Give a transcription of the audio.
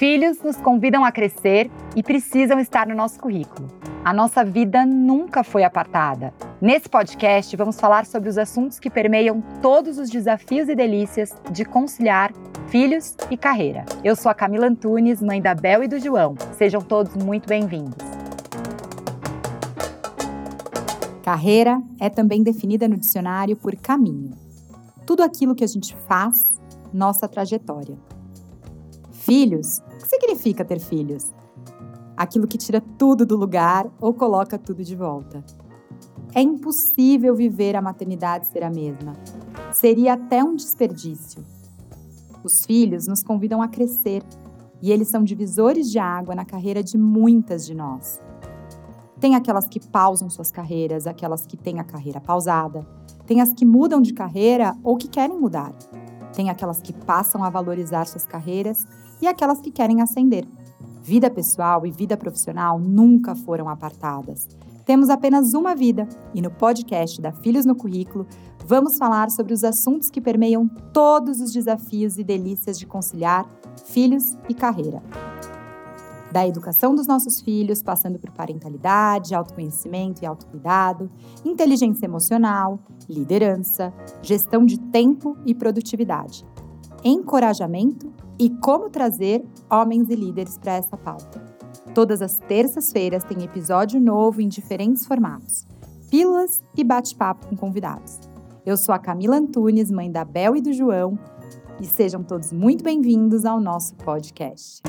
Filhos nos convidam a crescer e precisam estar no nosso currículo. A nossa vida nunca foi apartada. Nesse podcast, vamos falar sobre os assuntos que permeiam todos os desafios e delícias de conciliar filhos e carreira. Eu sou a Camila Antunes, mãe da Bel e do João. Sejam todos muito bem-vindos. Carreira é também definida no dicionário por caminho. Tudo aquilo que a gente faz, nossa trajetória. Filhos? O que significa ter filhos? Aquilo que tira tudo do lugar ou coloca tudo de volta. É impossível viver a maternidade ser a mesma. Seria até um desperdício. Os filhos nos convidam a crescer e eles são divisores de água na carreira de muitas de nós. Tem aquelas que pausam suas carreiras, aquelas que têm a carreira pausada, tem as que mudam de carreira ou que querem mudar. Tem aquelas que passam a valorizar suas carreiras e aquelas que querem ascender. Vida pessoal e vida profissional nunca foram apartadas. Temos apenas uma vida e no podcast da Filhos no Currículo vamos falar sobre os assuntos que permeiam todos os desafios e delícias de conciliar filhos e carreira da educação dos nossos filhos, passando por parentalidade, autoconhecimento e autocuidado, inteligência emocional, liderança, gestão de tempo e produtividade, encorajamento e como trazer homens e líderes para essa pauta. Todas as terças-feiras tem episódio novo em diferentes formatos, pílulas e bate-papo com convidados. Eu sou a Camila Antunes, mãe da Bel e do João, e sejam todos muito bem-vindos ao nosso podcast.